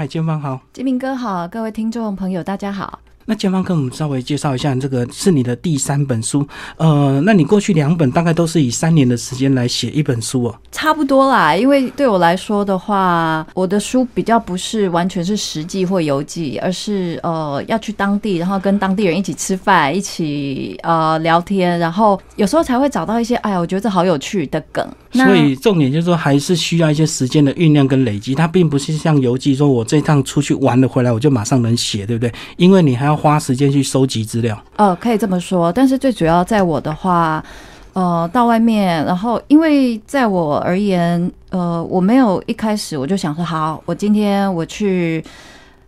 嗨，建芳好，金明哥好，各位听众朋友大家好。那建芳跟我们稍微介绍一下，这个是你的第三本书，呃，那你过去两本大概都是以三年的时间来写一本书哦。差不多啦，因为对我来说的话，我的书比较不是完全是实际或游记，而是呃要去当地，然后跟当地人一起吃饭，一起呃聊天，然后有时候才会找到一些哎呀，我觉得这好有趣的梗。所以重点就是说，还是需要一些时间的酝酿跟累积，它并不是像游记，说我这趟出去玩了回来我就马上能写，对不对？因为你还要花时间去收集资料。呃，可以这么说，但是最主要在我的话，呃，到外面，然后因为在我而言，呃，我没有一开始我就想说，好，我今天我去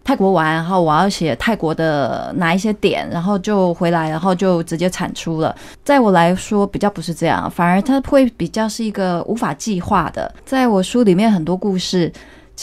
泰国玩，然后我要写泰国的哪一些点，然后就回来，然后就直接产出了。在我来说，比较不是这样，反而它会比较是一个无法计划的。在我书里面很多故事。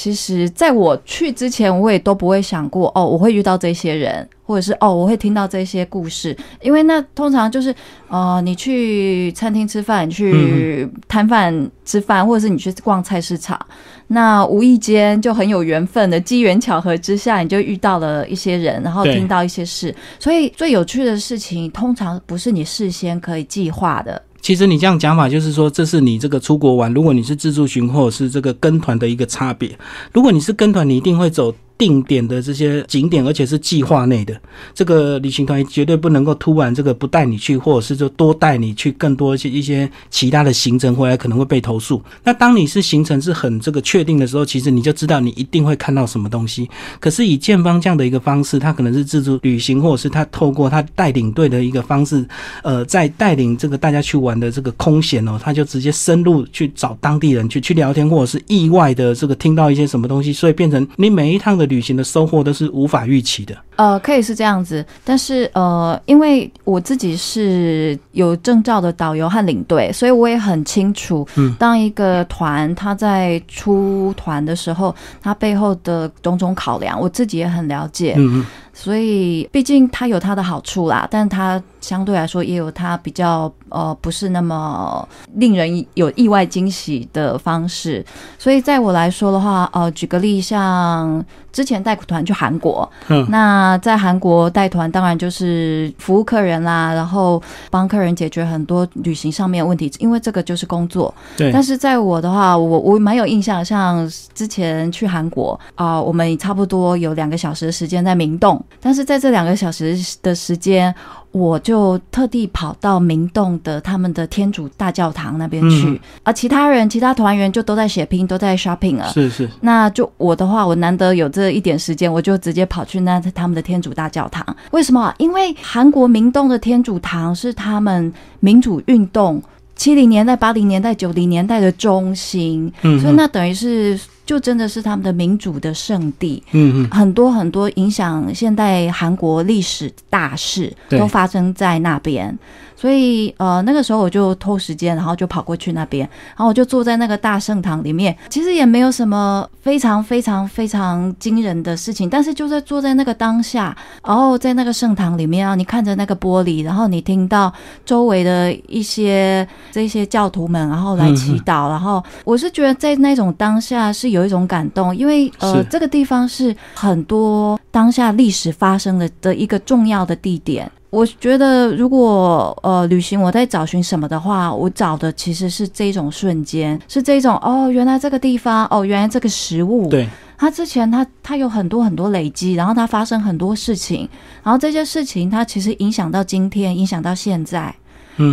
其实，在我去之前，我也都不会想过哦，我会遇到这些人，或者是哦，我会听到这些故事。因为那通常就是，呃，你去餐厅吃饭，去摊贩吃饭，或者是你去逛菜市场，那无意间就很有缘分的机缘巧合之下，你就遇到了一些人，然后听到一些事。所以最有趣的事情，通常不是你事先可以计划的。其实你这样讲法，就是说这是你这个出国玩，如果你是自助行或者是这个跟团的一个差别。如果你是跟团，你一定会走。定点的这些景点，而且是计划内的，这个旅行团绝对不能够突然这个不带你去，或者是说多带你去更多一些一些其他的行程，回来可能会被投诉。那当你是行程是很这个确定的时候，其实你就知道你一定会看到什么东西。可是以建方这样的一个方式，他可能是自助旅行，或者是他透过他带领队的一个方式，呃，在带领这个大家去玩的这个空闲哦，他就直接深入去找当地人去去聊天，或者是意外的这个听到一些什么东西，所以变成你每一趟的。旅行的收获都是无法预期的。呃，可以是这样子，但是呃，因为我自己是有证照的导游和领队，所以我也很清楚，嗯，当一个团他在出团的时候，他背后的种种考量，我自己也很了解。嗯嗯。所以，毕竟它有它的好处啦，但它相对来说也有它比较呃不是那么令人有意外惊喜的方式。所以，在我来说的话，呃，举个例，像之前带团去韩国，嗯，那在韩国带团，当然就是服务客人啦，然后帮客人解决很多旅行上面的问题，因为这个就是工作。对。但是在我的话，我我蛮有印象，像之前去韩国啊，我们差不多有两个小时的时间在明洞。但是在这两个小时的时间，我就特地跑到明洞的他们的天主大教堂那边去，而其他人、其他团员就都在血拼，都在 shopping 了。是是，那就我的话，我难得有这一点时间，我就直接跑去那他们的天主大教堂。为什么？因为韩国明洞的天主堂是他们民主运动七零年代、八零年代、九零年代的中心，所以那等于是。就真的是他们的民主的圣地，嗯嗯，很多很多影响现代韩国历史大事都发生在那边。所以，呃，那个时候我就偷时间，然后就跑过去那边，然后我就坐在那个大圣堂里面。其实也没有什么非常非常非常惊人的事情，但是就在坐在那个当下，然后在那个圣堂里面啊，你看着那个玻璃，然后你听到周围的一些这些教徒们，然后来祈祷，然后我是觉得在那种当下是有一种感动，因为呃，这个地方是很多当下历史发生的的一个重要的地点。我觉得，如果呃旅行我在找寻什么的话，我找的其实是这种瞬间，是这种哦，原来这个地方，哦，原来这个食物，对，它之前它它有很多很多累积，然后它发生很多事情，然后这些事情它其实影响到今天，影响到现在。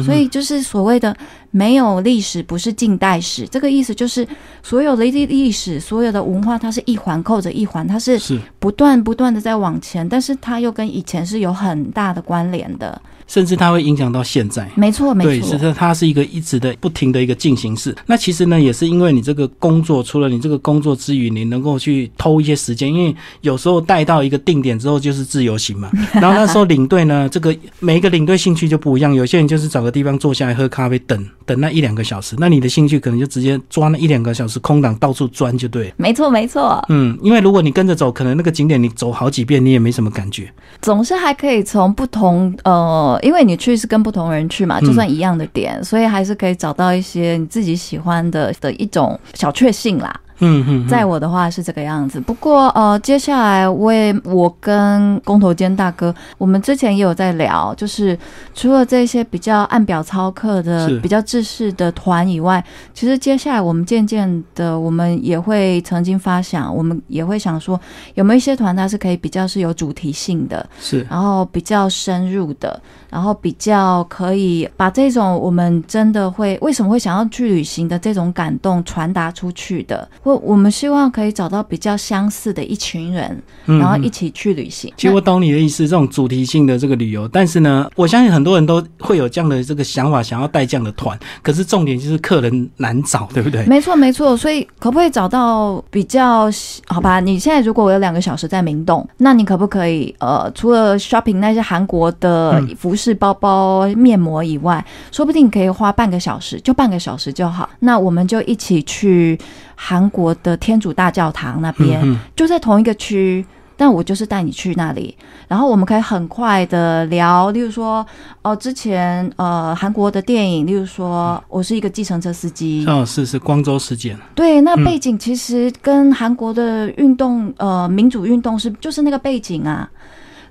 所以就是所谓的没有历史不是近代史，这个意思就是所有的历历史、所有的文化，它是一环扣着一环，它是不断不断的在往前，但是它又跟以前是有很大的关联的。甚至它会影响到现在，没错，没错，对，是它是一个一直的不停的一个进行式。那其实呢，也是因为你这个工作，除了你这个工作之余，你能够去偷一些时间，因为有时候带到一个定点之后就是自由行嘛。然后那时候领队呢，这个每一个领队兴趣就不一样，有些人就是找个地方坐下来喝咖啡，等等那一两个小时。那你的兴趣可能就直接抓那一两个小时空档到处钻就对。没错，没错。嗯，因为如果你跟着走，可能那个景点你走好几遍，你也没什么感觉。总是还可以从不同呃。因为你去是跟不同人去嘛，就算一样的点，所以还是可以找到一些你自己喜欢的的一种小确幸啦。嗯嗯，在我的话是这个样子。不过呃，接下来我也我跟工头坚大哥，我们之前也有在聊，就是除了这些比较按表操课的、比较制式的团以外，其实接下来我们渐渐的，我们也会曾经发想，我们也会想说，有没有一些团它是可以比较是有主题性的，是然后比较深入的，然后比较可以把这种我们真的会为什么会想要去旅行的这种感动传达出去的，或我们希望可以找到比较相似的一群人，嗯然后一嗯起去旅行。其实我懂你的意思，这种主题性的这个旅游，但是呢，我相信很多人都会有这样的这个想法，想要带这样的团。可是重点就是客人难找，对不对？没错，没错。所以可不可以找到比较好吧？你现在如果我有两个小时在明洞，那你可不可以呃，除了 shopping 那些韩国的嗯服饰、包包、面膜以外，说不定你可以花半个小时，就半个小时就好。那我们就一起去韩国的天主大教堂那边，嗯就在同一个区。但我就是带你去那里，然后我们可以很快的聊，例如说，哦、之前呃韩国的电影，例如说我是一个计程车司机，嗯，哦，是是光州事件，对，那嗯背景其实跟韩国的运动，呃，民主运动是就是那个背景啊。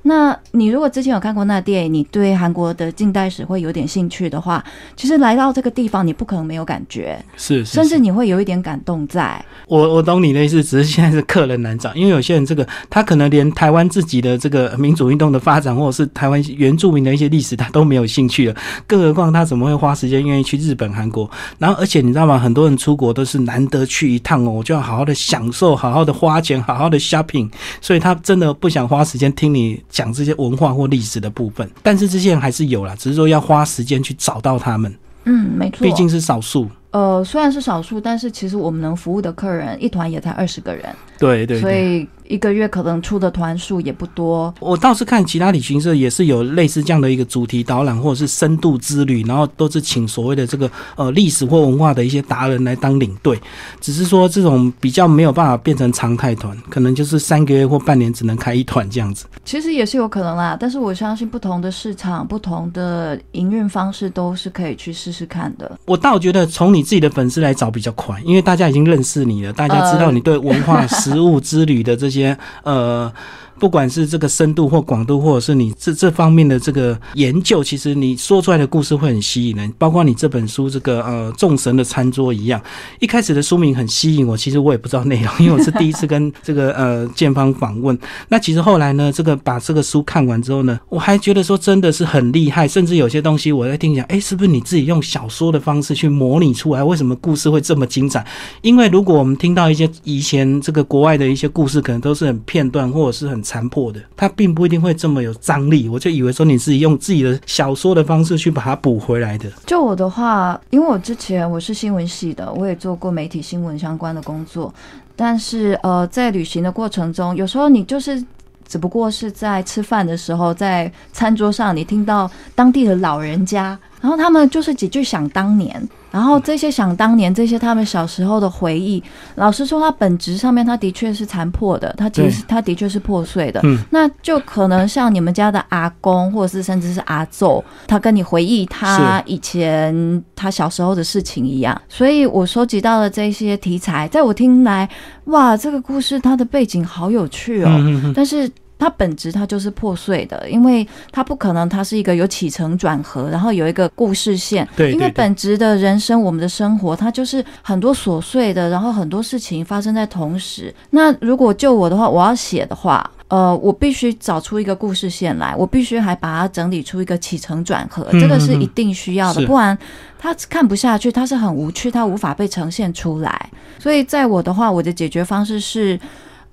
那你如果之前有看过那电影，你对韩国的近代史会有点兴趣的话，其实来到这个地方，你不可能没有感觉，是是甚至你会有一点感动在。我我懂你的意思，只是现在是客人难找，因为有些人这个他可能连台湾自己的这个民主运动的发展，或者是台湾原住民的一些历史，他都没有兴趣了，更何况他怎么会花时间愿意去日本、韩国？然后而且你知道吗？很多人出国都是难得去一趟哦，我就要好好的享受，好好的花钱，好好的 shopping，所以他真的不想花时间听你讲这些文化或历史的部分。但是这些人还是有啦，只是说要花时间去找到他们，嗯，没错。毕竟是少数。呃，虽然是少数，但是其实我们能服务的客人一团也才二十个人，对对对。所以一个月可能出的团数也不多。我倒是看其他旅行社也是有类似这样的一个主题导览或者是深度之旅，然后都是请所谓的这个呃历史或文化的一些达人来当领队。只是说这种比较没有办法变成常态团，可能就是三个月或半年只能开一团这样子。其实也是有可能啦，但是我相信不同的市场、不同的营运方式都是可以去试试看的。我倒觉得从你自己的粉丝来找比较快，因为大家已经认识你了，大家知道你对文化、食物之旅的这些呃。不管是这个深度或广度，或者是你这这方面的这个研究，其实你说出来的故事会很吸引人。包括你这本书这个呃众神的餐桌一样，一开始的书名很吸引我，其实我也不知道内容，因为我是第一次跟这个呃建方访问。那其实后来呢，这个把这个书看完之后呢，我还觉得说真的是很厉害，甚至有些东西我在听讲，哎，是不是你自己用小说的方式去模拟出来？为什么故事会这么精彩？因为如果我们听到一些以前这个国外的一些故事，可能都是很片段或者是很残破的，它并不一定会这么有张力。我就以为说你自己用自己的小说的方式去把它补回来的。就我的话，因为我之前我是新闻系的，我也做过媒体新闻相关的工作，但是呃，在旅行的过程中，有时候你就是。只不过是在吃饭的时候，在餐桌上，你听到当地的老人家，然后他们就是几句想当年，然后这些想当年，这些他们小时候的回忆，老实说，它本质上面它的确是残破的，它其实它的确是破碎的。嗯，那就可能像你们家的阿公，或者是甚至是阿祖，他跟你回忆他以前他小时候的事情一样。所以我收集到的这些题材，在我听来，哇，这个故事它的背景好有趣哦。嗯嗯但是它本质它就是破碎的，因为它不可能它是一个有起承转合，然后有一个故事线。对对对因为本质的人生，我们的生活，它就是很多琐碎的，然后很多事情发生在同时。那如果就我的话，我要写的话。呃，我必须找出一个故事线来，我必须还把它整理出一个起承转合，嗯这个是一定需要的，不然他看不下去，他是很无趣，他无法被呈现出来。所以在我的话，我的解决方式是。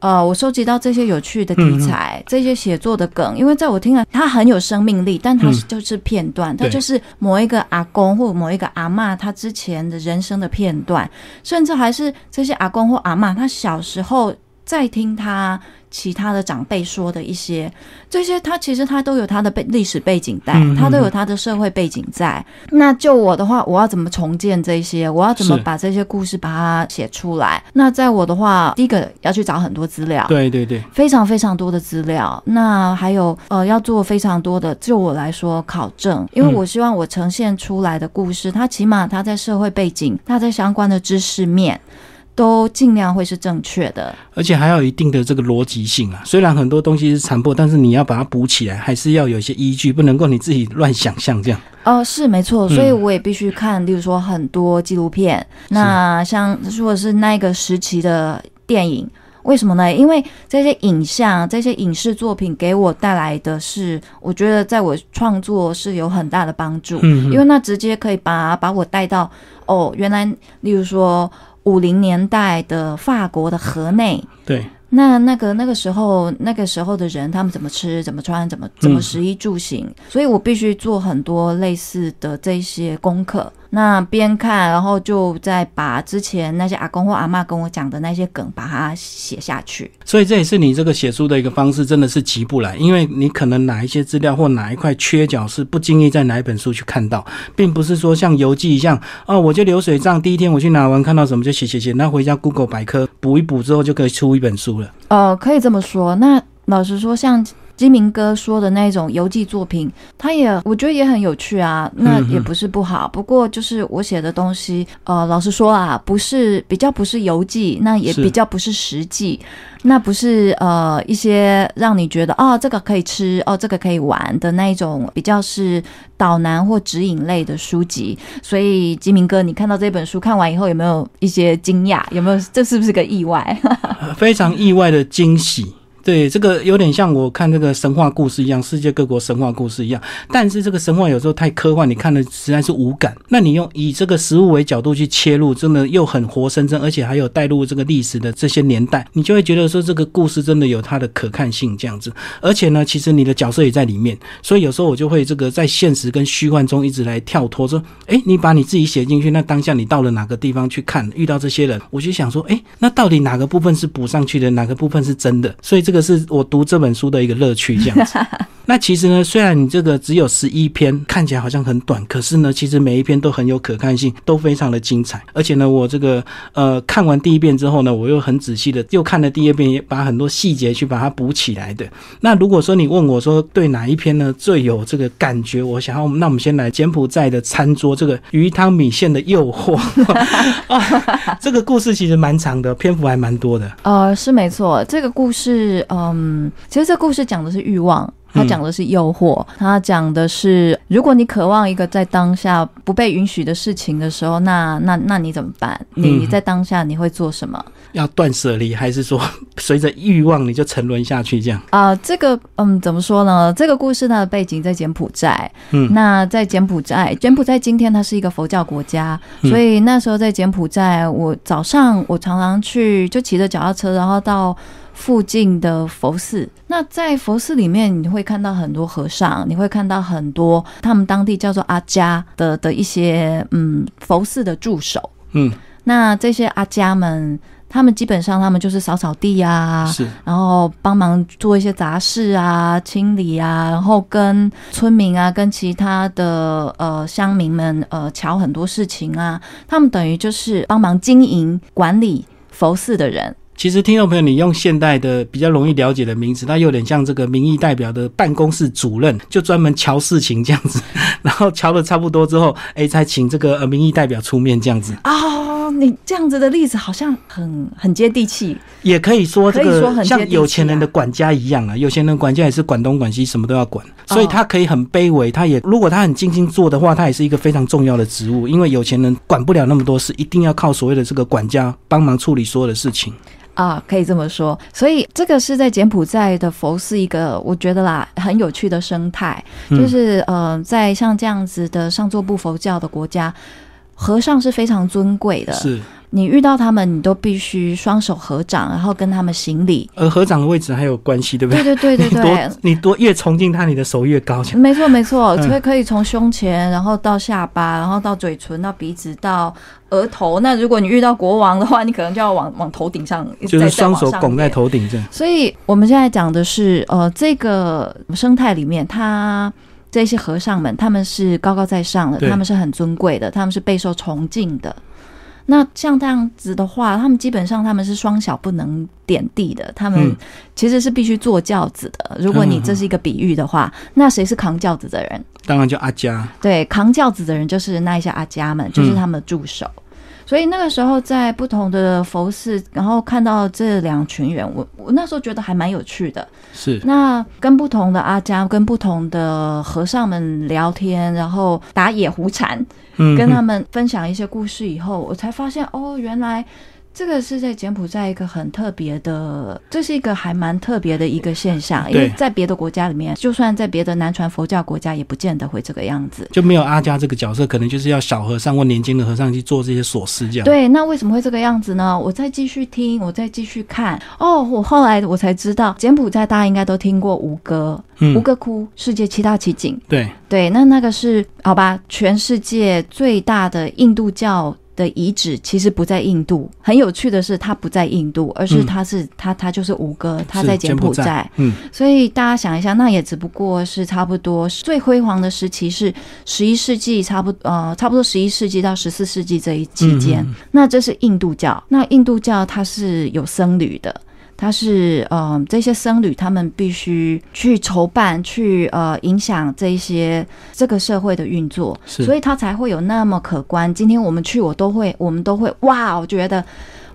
呃，我收集到这些有趣的题材，这些写作的梗，因为在我听来，它很有生命力，但它是就是片段，它就是某一个阿公或某一个阿嬷他之前的人生的片段，甚至还是这些阿公或阿嬷他小时候在听他其他的长辈说的一些，这些他其实他都有他的背历史背景在，他都有他的社会背景在。那就我的话，我要怎么重建这些？我要怎么把这些故事把它写出来？那在我的话，第一个要去找很多资料，对对对，非常非常多的资料。那还有呃，要做非常多的，就我来说考证，因为嗯我希望我呈现出来的故事，它起码它在社会背景，它在相关的知识面。都尽量会是正确的。而且还要有一定的这个逻辑性啊。虽然很多东西是残破，但是你要把它补起来，还是要有一些依据，不能够你自己乱想象这样。哦，是没错，嗯所以我也必须看，例如说很多纪录片。那像如果是那个时期的电影，为什么呢？因为这些影像、这些影视作品给我带来的是，我觉得在我创作是有很大的帮助，嗯因为那直接可以把把我带到哦，原来例如说五零年代的法国的河内。对，那那个那个时候，那个时候的人，他们怎么吃、怎么穿、怎么怎么嗯食衣住行，所以我必须做很多类似的这些功课。那边看，然后就再把之前那些阿公或阿嬷跟我讲的那些梗，把它写下去。所以这也是你这个写书的一个方式，真的是急不来，因为你可能哪一些资料或哪一块缺角是不经意在哪一本书去看到，并不是说像游记一样，哦，我就流水账，第一天我去拿完看到什么就写写写，那回家 Google 百科补一补之后就可以出一本书了。呃，可以这么说。那老实说，像金明哥说的那种游记作品，他也我觉得也很有趣啊，那也不是不好。不过就是我写的东西，呃，老实说啊，不是比较不是游记，那也比较不是实际，那不是呃一些让你觉得哦这个可以吃哦这个可以玩的那一种，比较是导南或指引类的书籍。所以金明哥，你看到这本书看完以后，有没有一些惊讶？有没有这是不是个意外？非常意外的惊喜。对，这个有点像我看这个神话故事一样，世界各国神话故事一样。但是这个神话有时候太科幻，你看的实在是无感。那你用以这个食物为角度去切入，真的又很活生生，而且还有带入这个历史的这些年代，你就会觉得说这个故事真的有它的可看性这样子。而且呢，其实你的角色也在里面，所以有时候我就会这个在现实跟虚幻中一直来跳脱，说，诶，你把你自己写进去，那当下你到了哪个地方去看，遇到这些人，我就想说，诶，那到底哪个部分是补上去的，哪个部分是真的？所以这个是我读这本书的一个乐趣，这样子。那其实呢，虽然你这个只有十一篇，看起来好像很短，可是呢，其实每一篇都很有可看性，都非常的精彩。而且呢，我这个呃看完第一遍之后呢，我又很仔细的又看了第二遍，也把很多细节去把它补起来的。那如果说你问我说对哪一篇呢最有这个感觉，我想要，那我们先来柬埔寨的餐桌这个鱼汤米线的诱惑啊，这个故事其实蛮长的，篇幅还蛮多的。呃，是没错，这个故事，嗯，其实这故事讲的是欲望，它讲的是诱惑，它讲的是，如果你渴望一个在当下不被允许的事情的时候，那那那你怎么办？你嗯你在当下你会做什么？要断舍离，还是说随着欲望你就沉沦下去这样？啊、这个嗯，怎么说呢？这个故事它的背景在柬埔寨。嗯那在柬埔寨，柬埔寨今天它是一个佛教国家，嗯所以那时候在柬埔寨，我早上我常常去，就骑着脚踏车，然后到附近的佛寺。那在佛寺里面，你会看到很多和尚，你会看到很多他们当地叫做阿家的的一些嗯佛寺的助手。嗯，那这些阿家们，他们基本上他们就是扫扫地啊，是然后帮忙做一些杂事啊、清理啊，然后跟村民啊、跟其他的呃乡民们呃瞧很多事情啊，他们等于就是帮忙经营管理佛寺的人。其实听众朋友，你用现代的比较容易了解的名词，它有点像这个民意代表的办公室主任，就专门瞧事情这样子，然后瞧的差不多之后，哎，再请这个民意代表出面这样子。哦，你这样子的例子好像很很接地气。也可以说这可以说个像有钱人的啊管家一样啊，有钱人管家也是管东管西，什么都要管，哦所以他可以很卑微，他也如果他很精心做的话，他也是一个非常重要的职务，因为有钱人管不了那么多事，一定要靠所谓的这个管家帮忙处理所有的事情。啊，可以这么说，所以这个是在柬埔寨的佛是一个我觉得啦很有趣的生态，嗯就是呃，在像这样子的上座部佛教的国家，和尚是非常尊贵的，是，你遇到他们，你都必须双手合掌，然后跟他们行礼。而合掌的位置还有关系，对不对对？对对对你对多，你多越崇敬他，你的手越高。没错没错，嗯可以可以从胸前，然后到下巴，然后到嘴唇，到鼻子，到额头。那如果你遇到国王的话，你可能就要往往头顶上，就是双手拱在。头顶这样。所以我们现在讲的是，呃，这个生态里面，它这些和尚们，他们是高高在上的，他们是很尊贵的，他们是备受崇敬的。那像这样子的话，他们基本上他们是双脚不能点地的，他们嗯其实是必须坐轿子的。如果你这是一个比喻的话，那谁是扛轿子的人？当然就阿加，对，扛轿子的人就是那一些阿家们，就是他们的助手。所以那个时候在不同的佛寺，然后看到这两群人，我我那时候觉得还蛮有趣的。是那跟不同的阿家、跟不同的和尚们聊天，然后打野狐禅，嗯跟他们分享一些故事以后，我才发现哦，原来这个是在柬埔寨一个很特别的，这是一个还蛮特别的一个现象，因为对在别的国家里面，就算在别的南传佛教国家，也不见得会这个样子。就没有阿家这个角色，可能就是要小和尚或年轻的和尚去做这些琐事，这样。对，那为什么会这个样子呢？我再继续听，我再继续看。哦，我后来我才知道，柬埔寨大家应该都听过吴哥，嗯吴哥窟世界七大奇景。对，对，那那个是好吧？全世界最大的印度教的遗址其实不在印度。很有趣的是，它不在印度，而是嗯它是、它它就是吴哥，它在柬埔寨。寨。嗯，所以大家想一下，那也只不过是差不多最辉煌的时期是十一世纪，差不呃差不多十一世纪到十四世纪这一期间。嗯那这是印度教，那印度教它是有僧侣的。它是呃，这些僧侣他们必须去筹办、去呃影响这一些这个社会的运作，所以它才会有那么可观。今天我们去，我都会，我们都会哇，我觉得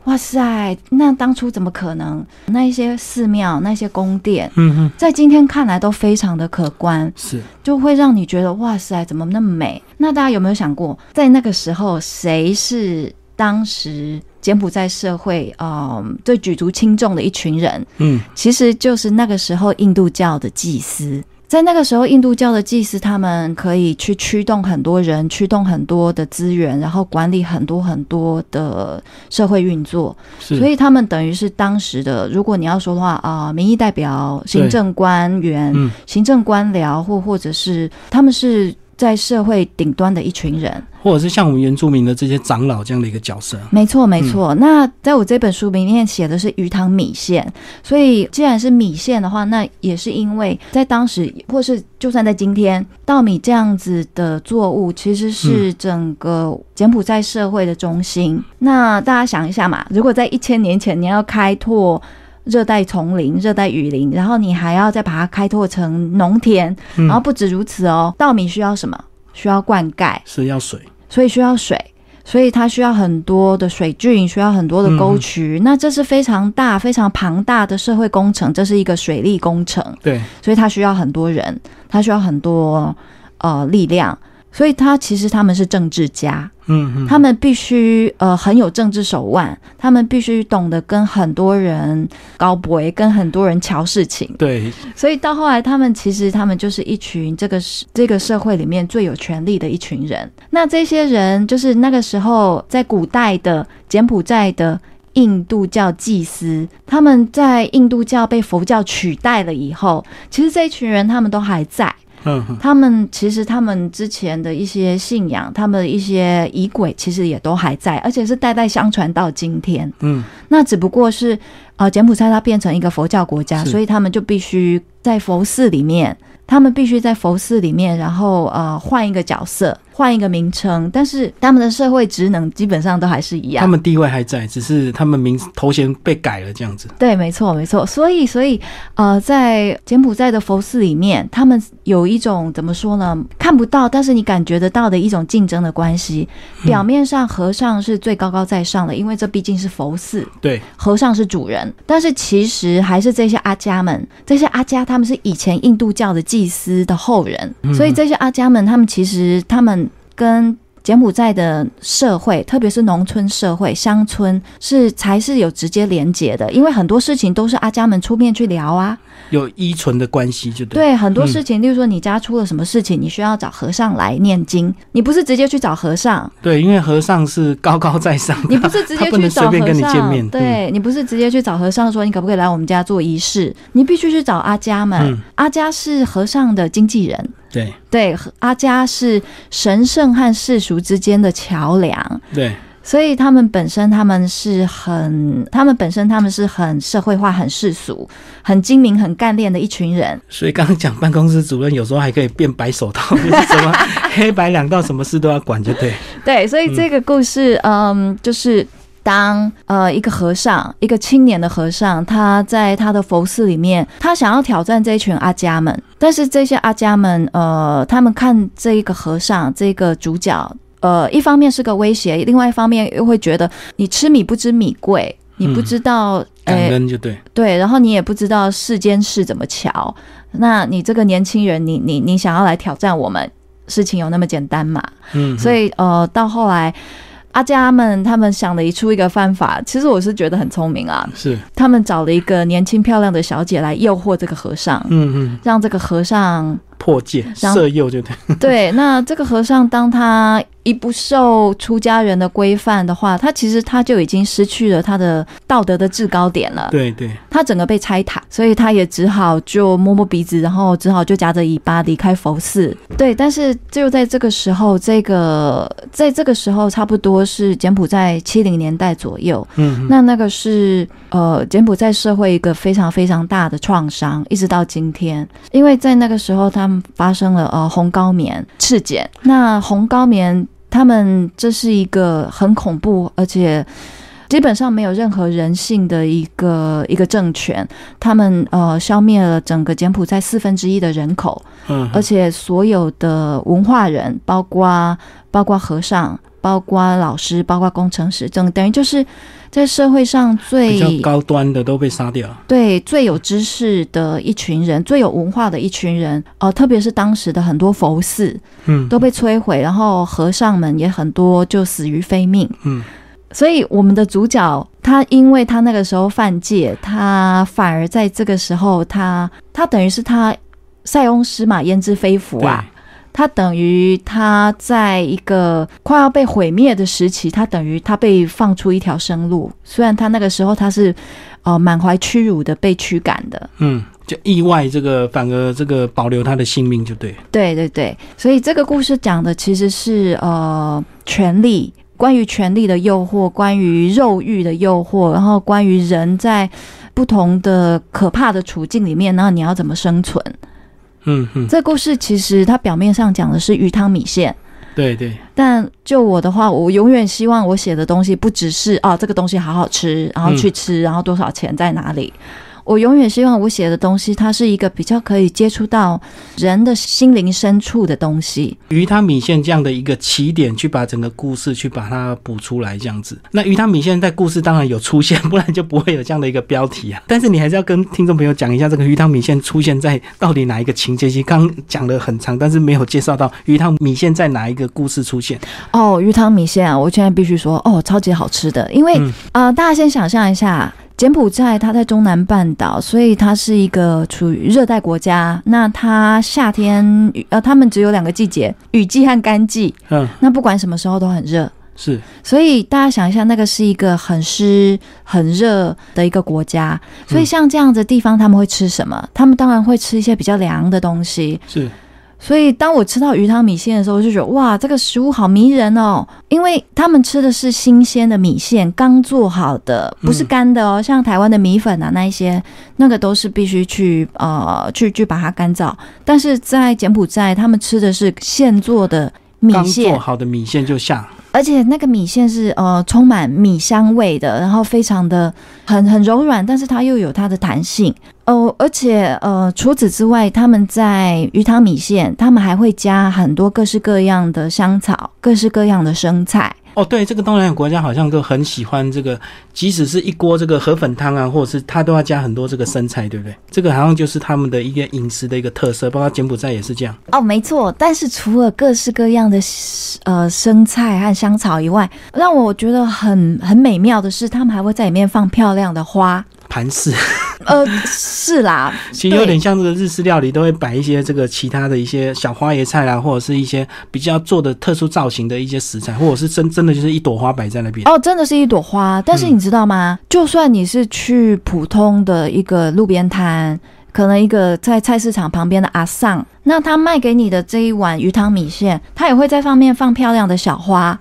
哇塞，那当初怎么可能？那一些寺庙、那些宫殿，在今天看来都非常的可观，是就会让你觉得哇塞，怎么那么美？那大家有没有想过，在那个时候，谁是当时柬埔寨社会呃最举足轻重的一群人？嗯其实就是那个时候印度教的祭司。在那个时候，印度教的祭司他们可以去驱动很多人，驱动很多的资源，然后管理很多很多的社会运作。所以他们等于是当时的，如果你要说的话啊、民意代表、行政官员、嗯行政官僚，或或者是他们是在社会顶端的一群人。或者是像我们原住民的这些长老这样的一个角色。没错，没错。那在我这本书里面写的是鱼塘米线，所以既然是米线的话，那也是因为在当时，或是就算在今天，稻米这样子的作物，其实是整个柬埔寨社会的中心。那大家想一下嘛，如果在一千年前你要开拓。热带丛林、热带雨林，然后你还要再把它开拓成农田，嗯然后不止如此哦，稻米需要什么？需要灌溉，是要水，所以需要水，所以它需要很多的水郡，需要很多的沟渠。那这是非常大、非常庞大的社会工程，这是一个水利工程，对，所以它需要很多人，它需要很多呃力量。所以他其实他们是政治家，嗯嗯，他们必须呃很有政治手腕，他们必须懂得跟很多人高博，跟很多人瞧事情。对，所以到后来，他们其实他们就是一群这个是这个社会里面最有权力的一群人。那这些人就是那个时候在古代的柬埔寨的印度教祭司，他们在印度教被佛教取代了以后，其实这一群人他们都还在。嗯哼，他们其实他们之前的一些信仰，他们的一些仪轨，其实也都还在，而且是代代相传到今天。嗯，那只不过是呃，柬埔寨它变成一个佛教国家，所以他们就必须在佛寺里面，他们必须在佛寺里面，然后呃换一个角色，换一个名称，但是他们的社会职能基本上都还是一样。他们地位还在，只是他们名头衔被改了这样子。对，没错，没错。所以，所以，呃，在柬埔寨的佛寺里面，他们有一种怎么说呢？看不到，但是你感觉得到的一种竞争的关系。表面上和尚是最高高在上的，因为这毕竟是佛寺，对，和尚是主人。但是其实还是这些阿家们，这些阿家他们是以前印度教的祭司的后人，所以这些阿家们，他们其实他们跟柬埔寨的社会，特别是农村社会、乡村，是才是有直接连结的，因为很多事情都是阿家们出面去聊啊。有依存的关系，就对。对，很多事情，例如说你家出了什么事情，你需要找和尚来念经，你不是直接去找和尚，对，因为和尚是高高在上，你不是直接 去找和随便跟你见尚，对、你不是直接去找和尚说你可不可以来我们家做仪式，你必须去找阿家们。嗯阿家是和尚的经纪人，对对，阿加是神圣和世俗之间的桥梁。对所以他们本身他们是很，他们本身他们是很社会化、很世俗、很精明、很干练的一群人。所以刚刚讲办公室主任有时候还可以变白手套，就是什么 黑白两道，什么事都要管，就对。对，所以这个故事，嗯，就是当呃一个和尚，一个青年的和尚，他在他的佛寺里面，他想要挑战这一群阿家们，但是这些阿家们，呃，他们看这一个和尚，这个主角。呃，一方面是个威胁，另外一方面又会觉得你吃米不知米贵，你不知道，感哎、恩就对，对，然后你也不知道世间事怎么巧，那你这个年轻人，你你你想要来挑战我们，事情有那么简单嘛？嗯，所以呃，到后来。阿家们他们想了一出一个方法，其实我是觉得很聪明啊。是，他们找了一个年轻漂亮的小姐来诱惑这个和尚，嗯嗯，让这个和尚破戒色诱就对，对，那这个和尚当他一不受出家人的规范的话，他其实他就已经失去了他的道德的制高点了，对对，他整个被拆塔，所以他也只好就摸摸鼻子，然后只好就夹着尾巴离开佛寺。对，但是就在这个时候，这个在这个时候差不多是柬埔寨七零年代左右，嗯嗯。那那个是呃柬埔寨社会一个非常非常大的创伤，一直到今天，因为在那个时候他们发生了呃红高棉事件，那红高棉他们这是一个很恐怖，而且。基本上没有任何人性的一个一个政权，他们呃消灭了整个柬埔寨四分之一的人口，嗯，而且所有的文化人，包括包括和尚、包括老师、包括工程师，等等于就是在社会上最高端的都被杀掉，对最有知识的一群人，最有文化的一群人，呃，特别是当时的很多佛寺嗯都被摧毁，然后和尚们也很多就死于非命。嗯所以我们的主角他因为他那个时候犯戒，他反而在这个时候他他等于是他塞翁失马焉知非福对啊。他等于他在一个快要被毁灭的时期，他等于他被放出一条生路。虽然他那个时候他是呃满怀屈辱的被驱赶的，嗯，就意外这个反而这个保留他的性命就对，对对对，所以这个故事讲的其实是呃权力，关于权力的诱惑，关于肉欲的诱惑，然后关于人在不同的可怕的处境里面，然后你要怎么生存。嗯嗯，这故事其实它表面上讲的是鱼汤米线。对对，但就我的话，我永远希望我写的东西不只是啊这个东西好好吃，然后去吃，然后多少钱在哪里。我永远希望我写的东西，它是一个比较可以接触到人的心灵深处的东西。鱼汤米线这样的一个起点，去把整个故事去把它补出来，这样子。那鱼汤米线在故事当然有出现，不然就不会有这样的一个标题啊。但是你还是要跟听众朋友讲一下，这个鱼汤米线出现在到底哪一个情节？其实刚讲了很长，但是没有介绍到鱼汤米线在哪一个故事出现。哦，鱼汤米线啊，我现在必须说，哦，超级好吃的。因为嗯呃，大家先想象一下，柬埔寨它在中南半岛，所以它是一个处于热带国家。那它夏天呃，他们只有两个季节，雨季和干季。嗯，那不管什么时候都很热。是，所以大家想一下，那个是一个很湿、很热的一个国家，所以像这样的地方，他们会吃什么？他们当然会吃一些比较凉的东西。是，所以当我吃到鱼汤米线的时候，我就觉得哇，这个食物好迷人哦，因为他们吃的是新鲜的米线，刚做好的，不是干的哦。像台湾的米粉啊，那一些那个都是必须去呃去去把它干燥，但是在柬埔寨，他们吃的是现做的米刚做。好的米线就下，而且那个米线是呃充满米香味的，然后非常的很很柔软，但是它又有它的弹性哦。而且呃除此之外，他们在鱼汤米线，他们还会加很多各式各样的香草，各式各样的生菜。哦，对，这个东南亚国家好像都很喜欢这个，即使是一锅这个河粉汤啊，或者是它都要加很多这个生菜，对不对？这个好像就是他们的一个饮食的一个特色，包括柬埔寨也是这样。哦，没错。但是除了各式各样的呃生菜和香草以外，让我觉得很很美妙的是，他们还会在里面放漂亮的花。盘饰呃，是啦，其实有点像这个日式料理，都会摆一些这个其他的一些小花椰菜啦，或者是一些比较做的特殊造型的一些食材，或者是真真的就是一朵花摆在那边。哦，真的是一朵花。但是嗯你知道吗？就算你是去普通的一个路边摊，可能一个在菜市场旁边的阿尚，那他卖给你的这一碗鱼汤米线，他也会在上面放漂亮的小花。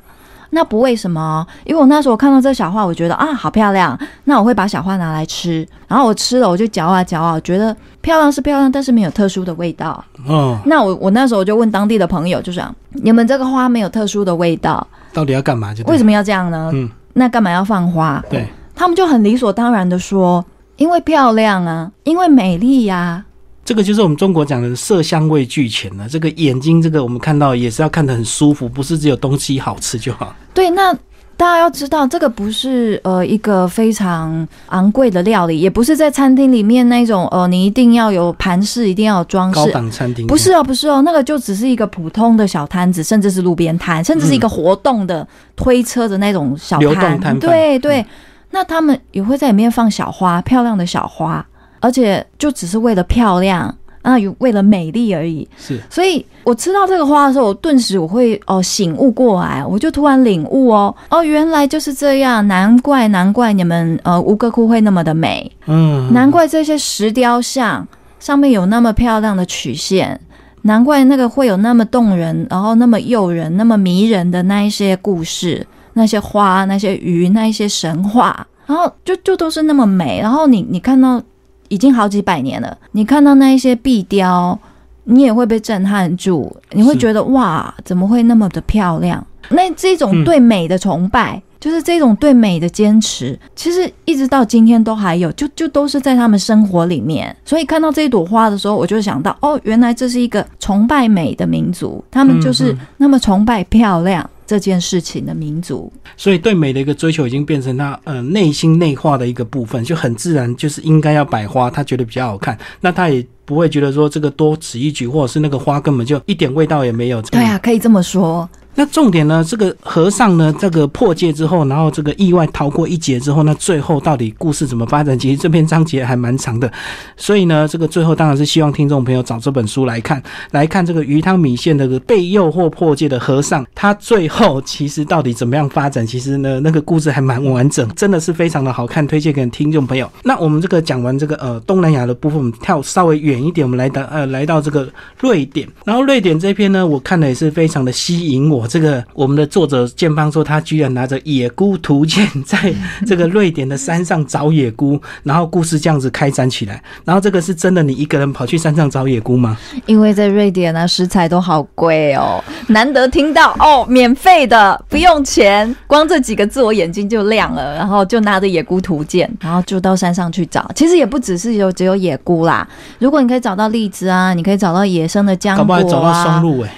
那不为什么哦？因为我那时候看到这小花，我觉得啊，好漂亮。那我会把小花拿来吃，然后我吃了，我就嚼啊嚼啊，我觉得漂亮是漂亮，但是没有特殊的味道。哦，那我我那时候就问当地的朋友，就想你们这个花没有特殊的味道，到底要干嘛就对？为什么要这样呢？嗯，那干嘛要放花？对，他们就很理所当然的说，因为漂亮啊，因为美丽呀、这个就是我们中国讲的色香味俱全了。这个眼睛，这个我们看到也是要看得很舒服，不是只有东西好吃就好。对，那大家要知道，这个不是呃一个非常昂贵的料理，也不是在餐厅里面那种呃你一定要有盘饰，一定要有装高饰。档餐厅不是哦，不是哦，那个就只是一个普通的小摊子，甚至是路边摊，甚至是一个活动的、推车的那种小流动摊。对对，那他们也会在里面放小花，漂亮的小花，而且就只是为了漂亮啊，有为了美丽而已。是。所以我吃到这个花的时候，我顿时我会哦醒悟过来，我就突然领悟哦。哦，原来就是这样，难怪难怪你们呃吴哥窟会那么的美，嗯，难怪这些石雕像上面有那么漂亮的曲线，难怪那个会有那么动人，然后那么诱人、那么迷人的那一些故事，那些花、那些鱼、那一些神话，然后就就都是那么美。然后你你看到已经好几百年了，你看到那一些壁雕，你也会被震撼住，你会觉得哇，怎么会那么的漂亮？那这种嗯对美的崇拜。就是这种对美的坚持，其实一直到今天都还有，就就都是在他们生活里面。所以看到这一朵花的时候，我就想到，哦，原来这是一个崇拜美的民族，他们就是嗯那么崇拜漂亮这件事情的民族。所以对美的一个追求已经变成他呃内心内化的一个部分，就很自然就是应该要摆花，他觉得比较好看，那他也不会觉得说这个多此一举，或者是那个花根本就一点味道也没有。对啊，可以这么说。那重点呢？这个和尚呢，这个破戒之后，然后这个意外逃过一劫之后，那最后到底故事怎么发展？其实这篇章节还蛮长的，所以呢，这个最后当然是希望听众朋友找这本书来看，来看这个鱼汤米线的个被诱惑破戒的和尚，他最后其实到底怎么样发展？其实呢，那个故事还蛮完整，真的是非常的好看，推荐给听众朋友。那我们这个讲完这个呃东南亚的部分，我们跳稍微远一点，我们来到呃来到这个瑞典，然后瑞典这篇呢，我看的也是非常的吸引我。这个我们的作者建邦说，他居然拿着野菇图鉴，在这个瑞典的山上找野菇，然后故事这样子开展起来。然后这个是真的，你一个人跑去山上找野菇吗？因为在瑞典呢，食材都好贵哦，难得听到哦，免费的，不用钱，光这几个字我眼睛就亮了，然后就拿着野菇图鉴，然后就到山上去找。其实也不只是有只有野菇啦，如果你可以找到荔枝啊，你可以找到野生的浆搞不好还果找到松啊，露哎、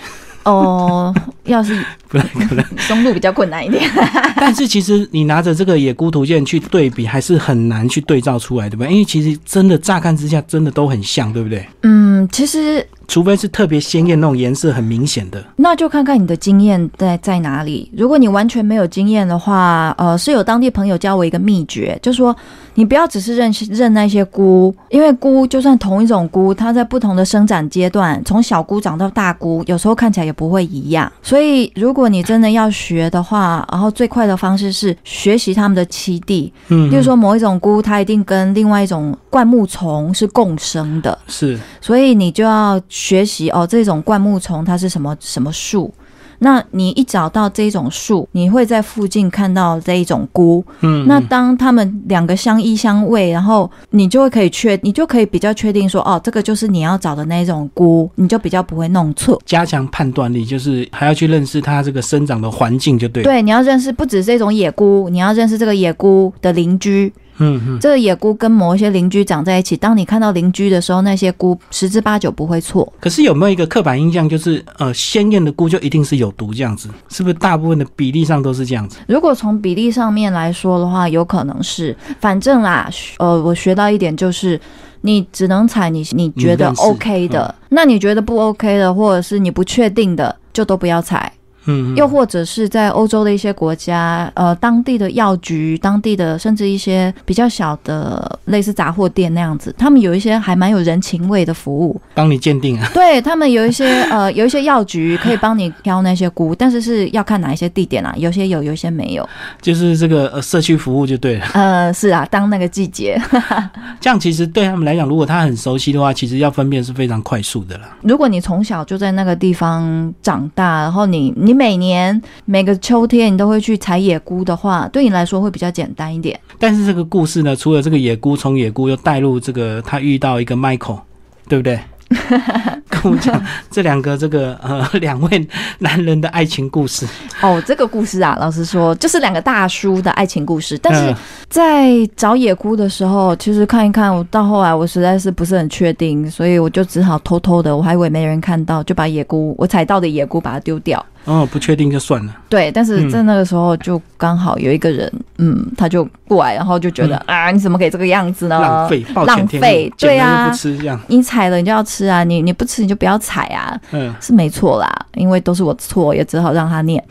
哦，要是 不太可能。松露比较困难一点。但是其实你拿着这个野菇图鉴去对比，还是很难去对照出来，对吧？因为其实真的乍看之下，真的都很像，对不对？嗯，其实除非是特别鲜艳那种颜色很明显的。那就看看你的经验在在哪里。如果你完全没有经验的话，呃，是有当地朋友教我一个秘诀，就说你不要只是认认那些菇，因为菇就算同一种菇，它在不同的生长阶段，从小菇长到大菇，有时候看起来也不会一样。所以如果你真的要学的话，然后最快的方式是学习它们的栖地，嗯，例如说某一种菇，它一定跟另外一种灌木丛是共生的。是所以你就要学习哦，这种灌木丛它是什么什么树。那你一找到这种树，你会在附近看到这一种菇。嗯，那当它们两个相依相偎，然后你就会可以确，你就可以比较确定说，哦，这个就是你要找的那种菇，你就比较不会弄错。加强判断力，就是还要去认识它这个生长的环境，就对。对，你要认识不止这种野菇，你要认识这个野菇的邻居。嗯嗯，这个野菇跟某一些邻居长在一起，当你看到邻居的时候，那些菇十之八九不会错。可是有没有一个刻板印象，就是呃鲜艳的菇就一定是有毒这样子？是不是大部分的比例上都是这样子？如果从比例上面来说的话，有可能是，反正啦，呃，我学到一点就是，你只能采你你觉得 OK 的，那你觉得不 OK 的，或者是你不确定的，就都不要采。嗯，嗯又或者是在欧洲的一些国家，呃，当地的药局、当地的甚至一些比较小的类似杂货店那样子，他们有一些还蛮有人情味的服务。帮你鉴定啊。对他们有一些呃，有一些药局可以帮你挑那些菇，但是是要看哪一些地点啊，有些有，有些没有。就是这个呃社区服务就对了。呃，是啊，当那个季节，这样其实对他们来讲，如果他很熟悉的话，其实要分辨是非常快速的啦。如果你从小就在那个地方长大，然后你你每年每个秋天你都会去采野菇的话，对你来说会比较简单一点。但是这个故事呢，除了这个野菇从野菇又带入这个他遇到一个 Michael，对不对？跟我讲这两个这个呃 两位男人的爱情故事。哦，这个故事啊，老实说，就是两个大叔的爱情故事。但是嗯在找野菇的时候，其实看一看，我到后来我实在是不是很确定，所以我就只好偷偷的，我还以为没人看到，就把野菇我采到的野菇把它丢掉。哦，不确定就算了。对，但是嗯在那个时候就刚好有一个人，嗯，他就过来，然后就觉得、啊，你怎么可以这个样子呢？嗯浪费，浪费对啊不吃这样。你踩了你就要吃啊，你你不吃你就不要踩啊，嗯是没错啦，因为都是我错，也只好让他念。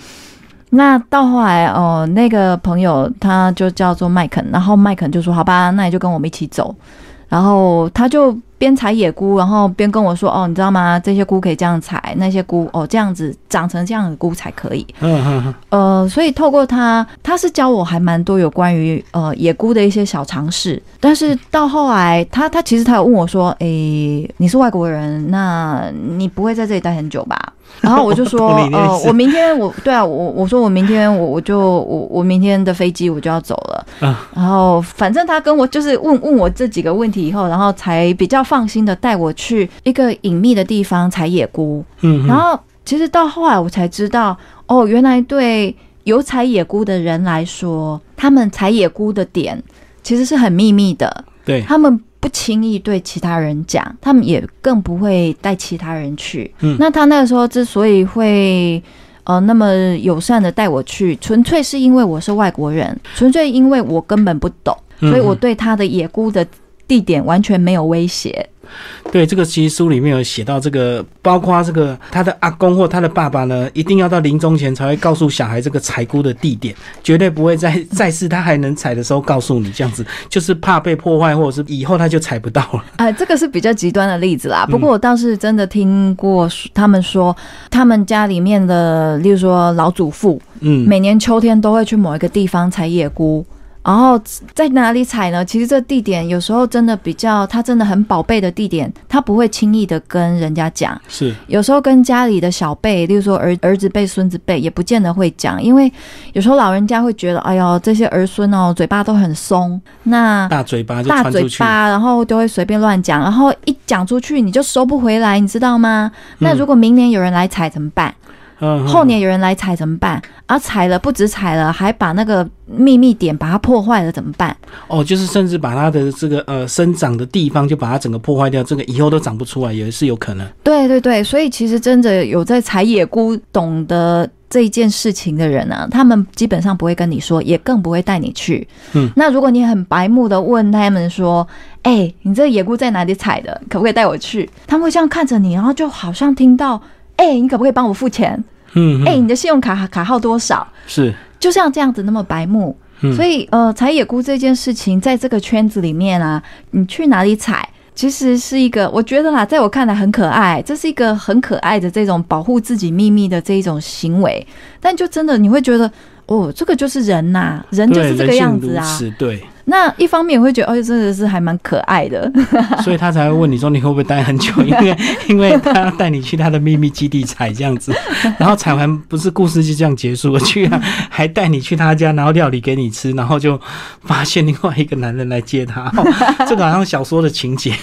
那到后来哦，那个朋友他就叫做麦肯，然后麦肯就说：“好吧，那你就跟我们一起走。”然后他就边采野菇，然后边跟我说：“哦，你知道吗？这些菇可以这样采，那些菇哦这样子长成这样的菇才可以。”嗯嗯嗯，呃，所以透过他，他是教我还蛮多有关于呃野菇的一些小常识。但是到后来，他他其实他有问我说：“诶，你是外国人，那你不会在这里待很久吧？” 然后我就说我懂你：“的意呃，我明天我对啊，我我说我明天我我就我我明天的飞机我就要走了。嗯。然后反正他跟我就是问问我这几个问题以后，然后才比较放心的带我去一个隐秘的地方采野菇。嗯，然后其实到后来我才知道，哦，原来对有采野菇的人来说，他们采野菇的点其实是很秘密的，对，他们不轻易对其他人讲，他们也更不会带其他人去。嗯那他那个时候之所以会。呃，那么友善的带我去，纯粹是因为我是外国人，纯粹因为我根本不懂，嗯所以我对他的野姑的地点完全没有威胁。对这个其实书里面有写到这个，包括这个他的阿公或他的爸爸呢，一定要到临终前才会告诉小孩这个采菇的地点，绝对不会在 在世他还能采的时候告诉你，这样子就是怕被破坏，或者是以后他就采不到了。啊，这个是比较极端的例子啦。嗯不过我倒是真的听过他们说，他们家里面的，例如说老祖父，嗯，每年秋天都会去某一个地方采野菇。然后在哪里采呢？其实这地点有时候真的比较，他真的很宝贝的地点，他不会轻易的跟人家讲。是有时候跟家里的小辈，例如说儿儿子辈、孙子辈，也不见得会讲，因为有时候老人家会觉得，哎呦，这些儿孙哦，嘴巴都很松，那大嘴巴就大嘴巴，然后都会随便乱讲，然后一讲出去你就收不回来，你知道吗？那如果明年有人来采怎么办？嗯，嗯后年有人来踩怎么办？啊，踩了不止踩了，还把那个秘密点把它破坏了怎么办？哦，就是甚至把它的这个呃生长的地方就把它整个破坏掉，这个以后都长不出来，也是有可能。对对对，所以其实真的有在采野菇懂得这一件事情的人啊，他们基本上不会跟你说，也更不会带你去。嗯，那如果你很白目的问他们说：“哎、你这野菇在哪里采的？可不可以带我去？”他们会这样看着你，然后就好像听到：“哎、你可不可以帮我付钱？嗯，哎、嗯你的信用卡卡号多少？”是，就像这样子那么白目。嗯所以呃，采野菇这件事情，在这个圈子里面啊，你去哪里采？其实是一个，我觉得啦，在我看来很可爱，这是一个很可爱的这种保护自己秘密的这一种行为。但就真的你会觉得，哦，这个就是人呐、人就，是这个样子啊。此，对，那一方面我会觉得，哦，真的是还蛮可爱的。所以他才会问你说你会不会待很久，因为 因为他要带你去他的秘密基地采这样子，然后采完不是故事就这样结束了，居然还带你去他家，然后料理给你吃，然后就发现另外一个男人来接他，哦、这个好像小说的情节，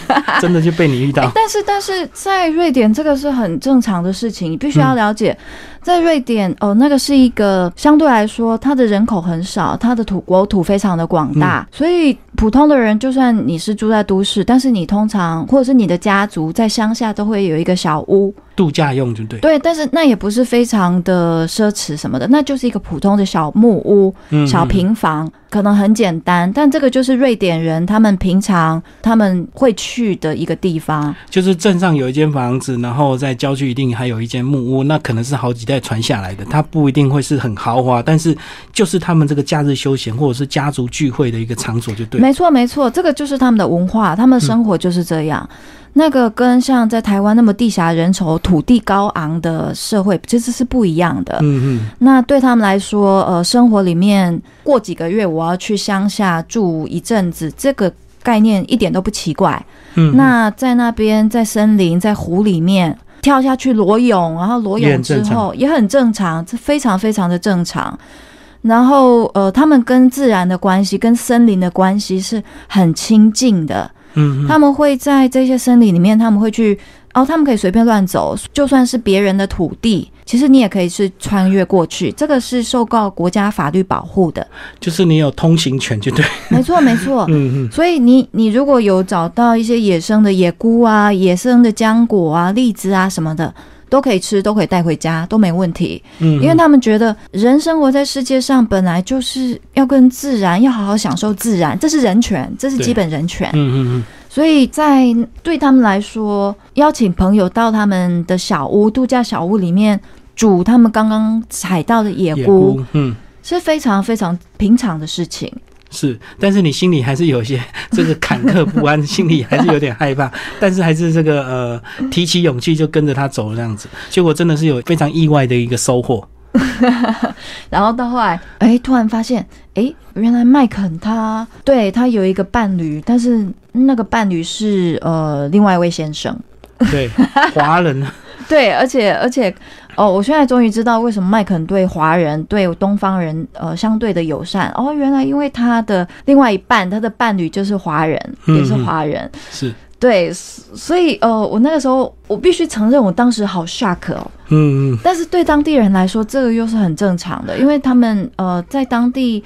真的就被你遇到，但是，但是在瑞典，这个是很正常的事情，你必须要了解，在瑞典哦，那个是一个相对来说，它的人口很少，它的土国土非常的广大，所以普通的人，就算你是住在都市，但是你通常或者是你的家族在乡下都会有一个小屋，度假用就对，对，但是那也不是非常的奢侈什么的，那就是一个普通的小木屋、嗯小平房，可能很简单，但这个就是瑞典人他们平常他们会去的一个地方。就是镇上有一间房子，然后在郊区一定还有一间木屋，那可能是好几代传下来的，它不一定会是很豪华，但是就是他们这个假日休闲或者是家族聚会的一个场所，就对。没错，没错，这个就是他们的文化，他们的生活就是这样。那个跟像在台湾那么地狭人稠、土地高昂的社会其实是不一样的。嗯嗯，那对他们来说，呃，生活里面过几个月我要去乡下住一阵子，这个概念一点都不奇怪。嗯，那在那边，在森林、在湖里面跳下去裸泳，然后裸泳之后也很正常，这非常非常的正常。然后呃，他们跟自然的关系、跟森林的关系是很亲近的。嗯，他们会在这些森林里面，他们会去哦，他们可以随便乱走，就算是别人的土地，其实你也可以是穿越过去，这个是受到国家法律保护的。就是你有通行权，就对。没错，没错。嗯嗯，所以你你如果有找到一些野生的野菇啊、野生的浆果啊、栗子啊什么的，都可以吃，都可以带回家，都没问题。嗯，因为他们觉得人生活在世界上本来就是要跟自然，要好好享受自然，这是人权，这是基本人权。嗯嗯嗯，所以在对他们来说，邀请朋友到他们的小屋、度假小屋里面煮他们刚刚采到的野菇，嗯。是非常非常平常的事情。是，但是你心里还是有一些 这个坎坷不安，心里还是有点害怕，但是还是这个呃提起勇气就跟着他走这样子，结果真的是有非常意外的一个收获。然后到后来，哎，突然发现，哎，原来麦肯他对他有一个伴侣，但是那个伴侣是呃另外一位先生。对，华人，对，而且而且，哦，我现在终于知道为什么麦肯对华人、对东方人呃相对的友善。哦，原来因为他的另外一半，他的伴侣就是华人，嗯也是华人。是，对，所以呃，我那个时候我必须承认，我当时好 shock 哦。嗯嗯，但是对当地人来说，这个又是很正常的，因为他们呃在当地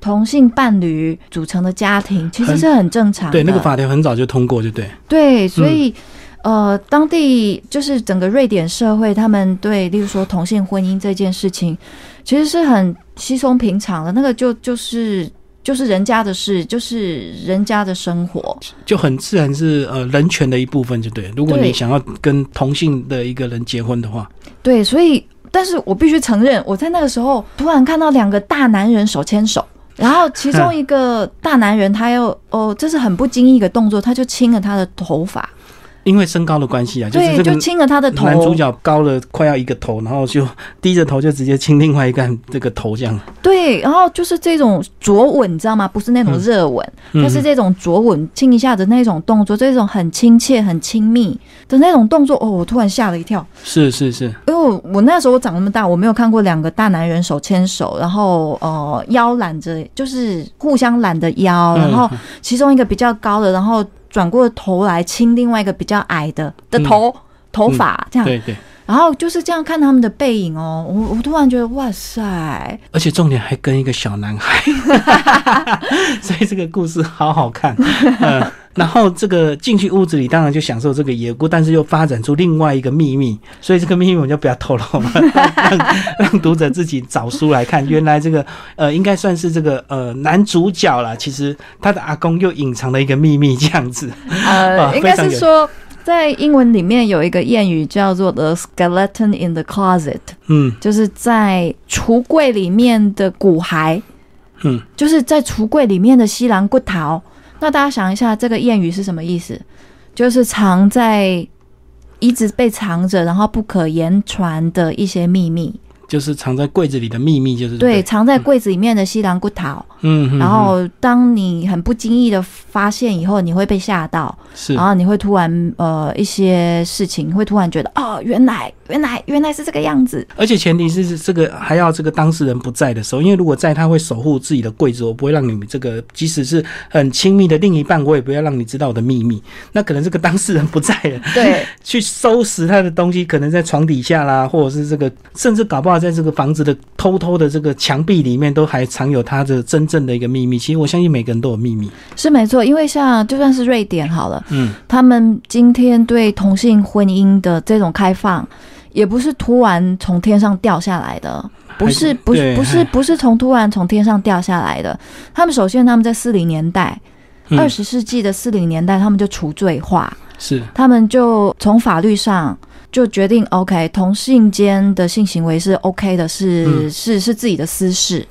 同性伴侣组成的家庭其实是很正常的。对，那个法条很早就通过，就对，对，所以、呃，当地就是整个瑞典社会，他们对，例如说同性婚姻这件事情，其实是很稀松平常的。那个就就是就是人家的事，就是人家的生活。就很自然是呃人权的一部分，就对。如果你想要跟同性的一个人结婚的话，对，所以，但是我必须承认，我在那个时候突然看到两个大男人手牵手。然后其中 一个大男人，他又哦，这是很不经意的动作，他就亲了他的头发，因为身高的关系啊，就是对，这个就亲了他的头。男主角高了快要一个头，然后就 低着头就直接亲另外一个这个头这样。对，然后就是这种啄吻，你知道吗？不是那种热吻，嗯但是这种啄吻、亲一下的那种动作，这种很亲切、很亲密的那种动作，哦，我突然吓了一跳，是是是，因为我我那时候我长那么大，我没有看过两个大男人手牵手，然后呃腰揽着，就是互相揽着腰，然后嗯其中一个比较高的，然后转过头来亲另外一个比较矮的的头、头发这样，对对，然后就是这样看他们的背影哦，我我突然觉得哇塞，而且重点还跟一个小男孩，所以这个故事好好看。嗯，然后这个进去屋子里，当然就享受这个野菇，但是又发展出另外一个秘密，所以这个秘密我们就不要透露了，让让读者自己找书来看。原来这个呃，应该算是这个呃男主角啦，其实他的阿公又隐藏了一个秘密，这样子。呃，啊应该是说，在英文里面有一个谚语叫做 “the skeleton in the closet”，嗯就是在橱柜里面的骨骸，嗯，就是在橱柜里面的西兰骨头。那大家想一下，这个谚语是什么意思？就是藏在一直被藏着，然后不可言传的一些秘密。就是藏在柜子里的秘密，就是对，，藏在柜子里面的西兰骨桃。嗯，嗯然后，当你很不经意的发现以后，你会被吓到。是然后你会突然呃一些事情会突然觉得哦，原来原来原来是这个样子，而且前提是这个还要这个当事人不在的时候，因为如果在，他会守护自己的柜子，我不会让你们这个，即使是很亲密的另一半，我也不要让你知道我的秘密。那可能这个当事人不在了，对 去收拾他的东西，可能在床底下啦，或者是这个，甚至搞不好在这个房子的偷偷的这个墙壁里面，都还藏有他的真正的一个秘密。其实我相信每个人都有秘密。是没错，因为像就算是瑞典好了，嗯，他们今天对同性婚姻的这种开放，也不是突然从天上掉下来的。不是不是 不是不是从突然从天上掉下来的。他们首先他们在四零年代，嗯二十世纪的四零年代，他们就除罪化，是他们就从法律上就决定，OK，同性间的性行为是 OK 的，是、嗯是是自己的私事。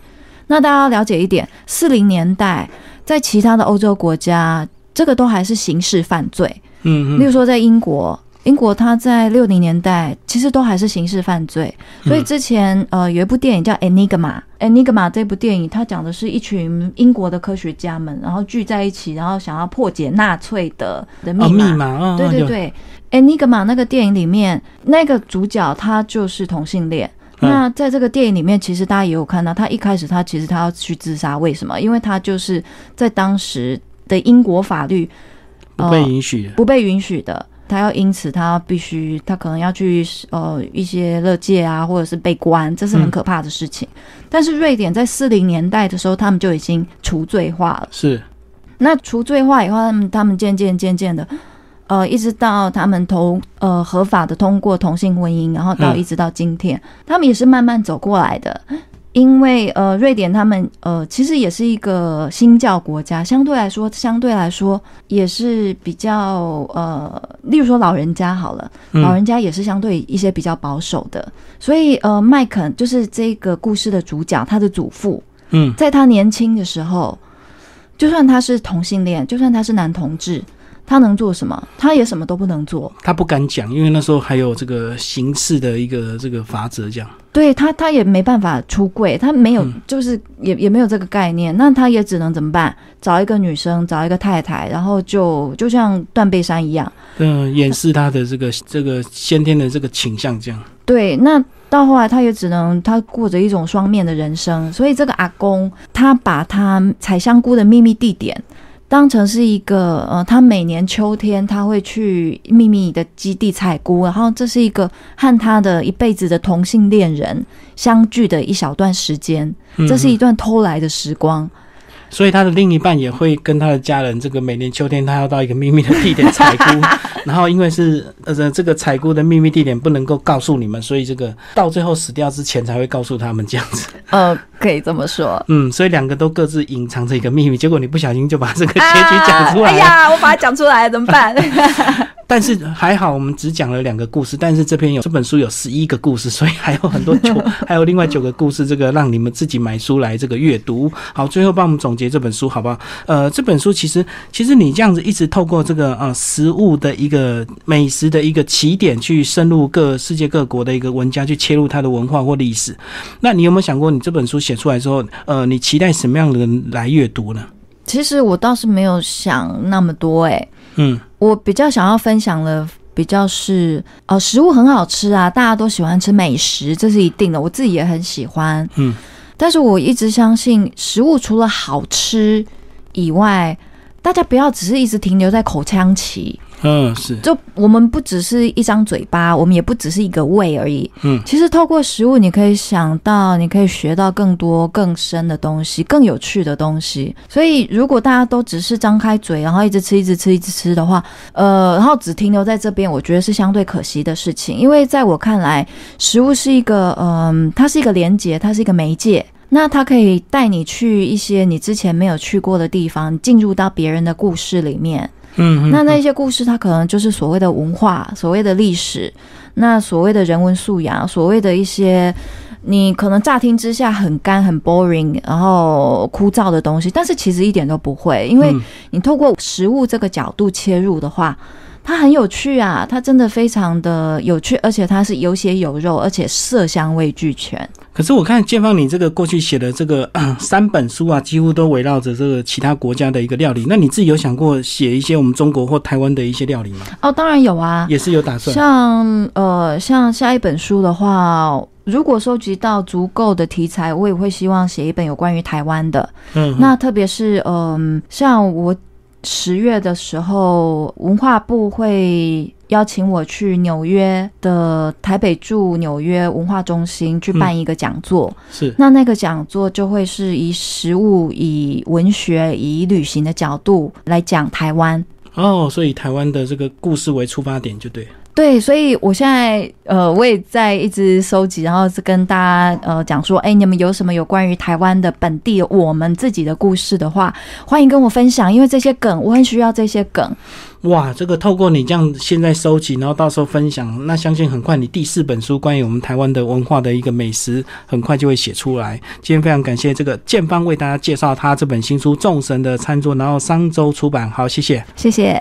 那大家要了解一点，四零年代在其他的欧洲国家，这个都还是刑事犯罪。嗯嗯例如说在英国，英国它在六零年代其实都还是刑事犯罪。所以之前呃有一部电影叫《Enigma》，《Enigma》这部电影它讲的是一群英国的科学家们，然后聚在一起，然后想要破解纳粹的的密哦，码。密码对对对，《Enigma》那个电影里面，那个主角他就是同性恋。嗯那在这个电影里面，其实大家也有看到，他一开始他其实他要去自杀，为什么？因为他就是在当时的英国法律不被允许。不被允许的。他要因此，他必须，他可能要去呃一些乐界啊，或者是被关，这是很可怕的事情。但是瑞典在四零年代的时候，他们就已经除罪化了。是，那除罪化以后，他们他们渐渐渐渐的，呃，一直到他们同呃合法的通过同性婚姻，然后到一直到今天，他们也是慢慢走过来的。因为呃，瑞典他们呃，其实也是一个新教国家，相对来说，相对来说也是比较呃，例如说老人家好了，老人家也是相对一些比较保守的，所以呃，麦肯就是这个故事的主角，他的祖父，嗯，在他年轻的时候，就算他是同性恋，就算他是男同志。他能做什么？他也什么都不能做。他不敢讲，因为那时候还有这个刑事的一个这个法则，这样。对他，他也没办法出柜，他没有，就是也也没有这个概念。那他也只能怎么办？找一个女生，找一个太太，然后就就像断背山一样，嗯，掩饰他的这个这个先天的这个倾向，这样。对，那到后来他也只能他过着一种双面的人生。所以这个阿公，他把他采香菇的秘密地点。当成是一个呃，他每年秋天他会去秘密的基地采菇，然后这是一个和他的一辈子的同性恋人相聚的一小段时间，这是一段偷来的时光。所以他的另一半也会跟他的家人，这个每年秋天他要到一个秘密的地点采菇，然后因为是呃这个采菇的秘密地点不能够告诉你们，所以这个到最后死掉之前才会告诉他们这样子。呃，可以这么说。嗯，所以两个都各自隐藏着一个秘密，结果你不小心就把这个结局讲出来。哎呀，我把它讲出来怎么办？但是还好，我们只讲了两个故事，但是这篇有这本书有十一个故事，所以还有很多九，还有另外九个故事，这个让你们自己买书来这个阅读。好，最后帮我们总结这本书好不好？呃，这本书其实其实你这样子一直透过这个呃食物的一个美食的一个起点，去深入各世界各国的一个文家，去切入它的文化或历史。那你有没有想过，你这本书写出来之后，呃，你期待什么样的人来阅读呢？其实我倒是没有想那么多，哎，嗯。我比较想要分享的，比较是哦，食物很好吃啊，大家都喜欢吃美食，这是一定的，我自己也很喜欢。嗯，但是我一直相信，食物除了好吃以外，大家不要只是一直停留在口腔期。嗯，是。就我们不只是一张嘴巴，我们也不只是一个胃而已。嗯，其实透过食物，你可以想到，你可以学到更多、更深的东西，更有趣的东西。所以，如果大家都只是张开嘴，然后一直吃、一直吃、一直吃的话，呃，然后只停留在这边，我觉得是相对可惜的事情。因为在我看来，食物是一个，嗯，它是一个连接，它是一个媒介，那它可以带你去一些你之前没有去过的地方，进入到别人的故事里面。嗯，那那些故事，它可能就是所谓的文化，所谓的历史，那所谓的人文素养，所谓的一些你可能乍听之下很干、很 boring，然后枯燥的东西，但是其实一点都不会，因为你透过食物这个角度切入的话。它很有趣啊，它真的非常的有趣，而且它是有血有肉，而且色香味俱全。可是我看建芳，你这个过去写的这个 三本书啊，几乎都围绕着这个其他国家的一个料理。那你自己有想过写一些我们中国或台湾的一些料理吗？哦，当然有啊，也是有打算。像呃，像下一本书的话，如果收集到足够的题材，我也会希望写一本有关于台湾的。嗯，那特别是嗯，像我。十月的时候，文化部会邀请我去纽约的台北驻纽约文化中心去办一个讲座。是，那那个讲座就会是以食物、以文学、以旅行的角度来讲台湾。哦，所以台湾的这个故事为出发点就对。对，所以我现在呃，我也在一直收集，然后是跟大家呃讲说，哎，你们有什么有关于台湾的本地我们自己的故事的话，欢迎跟我分享，因为这些梗我很需要这些梗。哇，这个透过你这样现在收集，然后到时候分享，那相信很快你第四本书关于我们台湾的文化的一个美食，很快就会写出来。今天非常感谢这个建邦为大家介绍他这本新书《众神的餐桌》，然后商周出版，好，谢谢，谢谢。